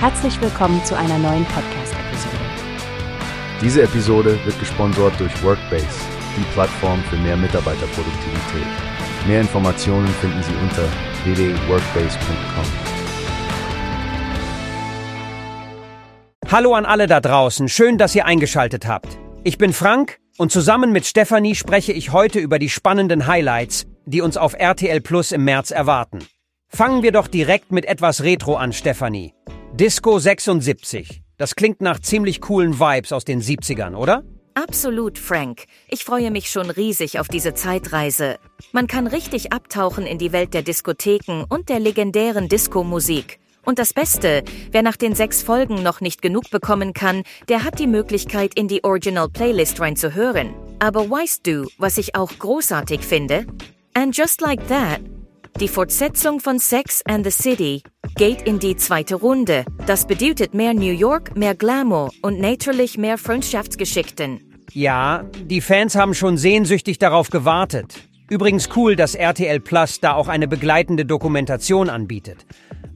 Herzlich willkommen zu einer neuen Podcast-Episode. Diese Episode wird gesponsert durch Workbase, die Plattform für mehr Mitarbeiterproduktivität. Mehr Informationen finden Sie unter www.workbase.com. Hallo an alle da draußen, schön, dass ihr eingeschaltet habt. Ich bin Frank und zusammen mit Stefanie spreche ich heute über die spannenden Highlights, die uns auf RTL Plus im März erwarten. Fangen wir doch direkt mit etwas Retro an, Stefanie. Disco 76. Das klingt nach ziemlich coolen Vibes aus den 70ern, oder? Absolut, Frank. Ich freue mich schon riesig auf diese Zeitreise. Man kann richtig abtauchen in die Welt der Diskotheken und der legendären Disco-Musik. Und das Beste, wer nach den sechs Folgen noch nicht genug bekommen kann, der hat die Möglichkeit, in die Original Playlist reinzuhören. Aber weißt du, was ich auch großartig finde? And just like that, die Fortsetzung von Sex and the City geht in die zweite Runde. Das bedeutet mehr New York, mehr Glamour und natürlich mehr Freundschaftsgeschichten. Ja, die Fans haben schon sehnsüchtig darauf gewartet. Übrigens cool, dass RTL Plus da auch eine begleitende Dokumentation anbietet.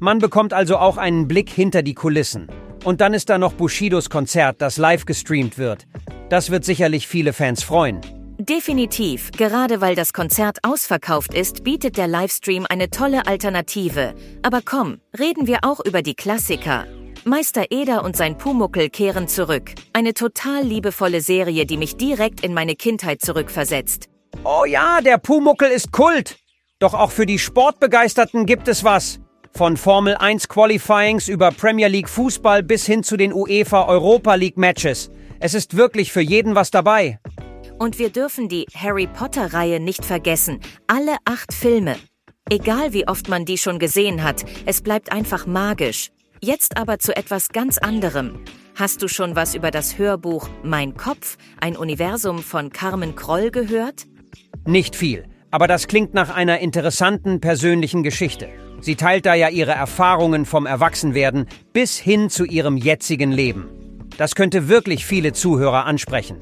Man bekommt also auch einen Blick hinter die Kulissen. Und dann ist da noch Bushidos Konzert, das live gestreamt wird. Das wird sicherlich viele Fans freuen. Definitiv, gerade weil das Konzert ausverkauft ist, bietet der Livestream eine tolle Alternative. Aber komm, reden wir auch über die Klassiker. Meister Eder und sein Pumuckel kehren zurück. Eine total liebevolle Serie, die mich direkt in meine Kindheit zurückversetzt. Oh ja, der Pumuckel ist Kult. Doch auch für die Sportbegeisterten gibt es was. Von Formel 1 Qualifyings über Premier League Fußball bis hin zu den UEFA Europa League Matches. Es ist wirklich für jeden was dabei. Und wir dürfen die Harry Potter-Reihe nicht vergessen. Alle acht Filme. Egal wie oft man die schon gesehen hat, es bleibt einfach magisch. Jetzt aber zu etwas ganz anderem. Hast du schon was über das Hörbuch Mein Kopf, ein Universum von Carmen Kroll gehört? Nicht viel, aber das klingt nach einer interessanten persönlichen Geschichte. Sie teilt da ja ihre Erfahrungen vom Erwachsenwerden bis hin zu ihrem jetzigen Leben. Das könnte wirklich viele Zuhörer ansprechen.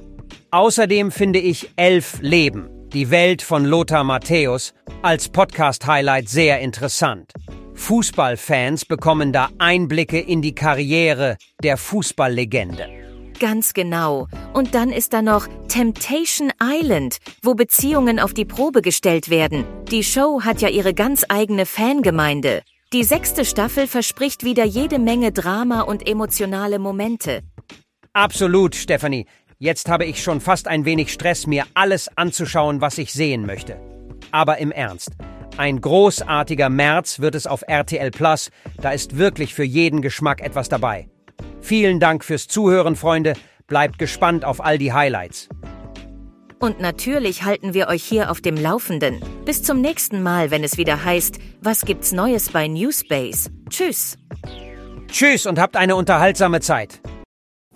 Außerdem finde ich Elf Leben, die Welt von Lothar Matthäus, als Podcast-Highlight sehr interessant. Fußballfans bekommen da Einblicke in die Karriere der Fußballlegende. Ganz genau. Und dann ist da noch Temptation Island, wo Beziehungen auf die Probe gestellt werden. Die Show hat ja ihre ganz eigene Fangemeinde. Die sechste Staffel verspricht wieder jede Menge Drama und emotionale Momente. Absolut, Stephanie. Jetzt habe ich schon fast ein wenig Stress, mir alles anzuschauen, was ich sehen möchte. Aber im Ernst. Ein großartiger März wird es auf RTL Plus. Da ist wirklich für jeden Geschmack etwas dabei. Vielen Dank fürs Zuhören, Freunde. Bleibt gespannt auf all die Highlights. Und natürlich halten wir euch hier auf dem Laufenden. Bis zum nächsten Mal, wenn es wieder heißt, was gibt's Neues bei Newspace? Tschüss. Tschüss und habt eine unterhaltsame Zeit.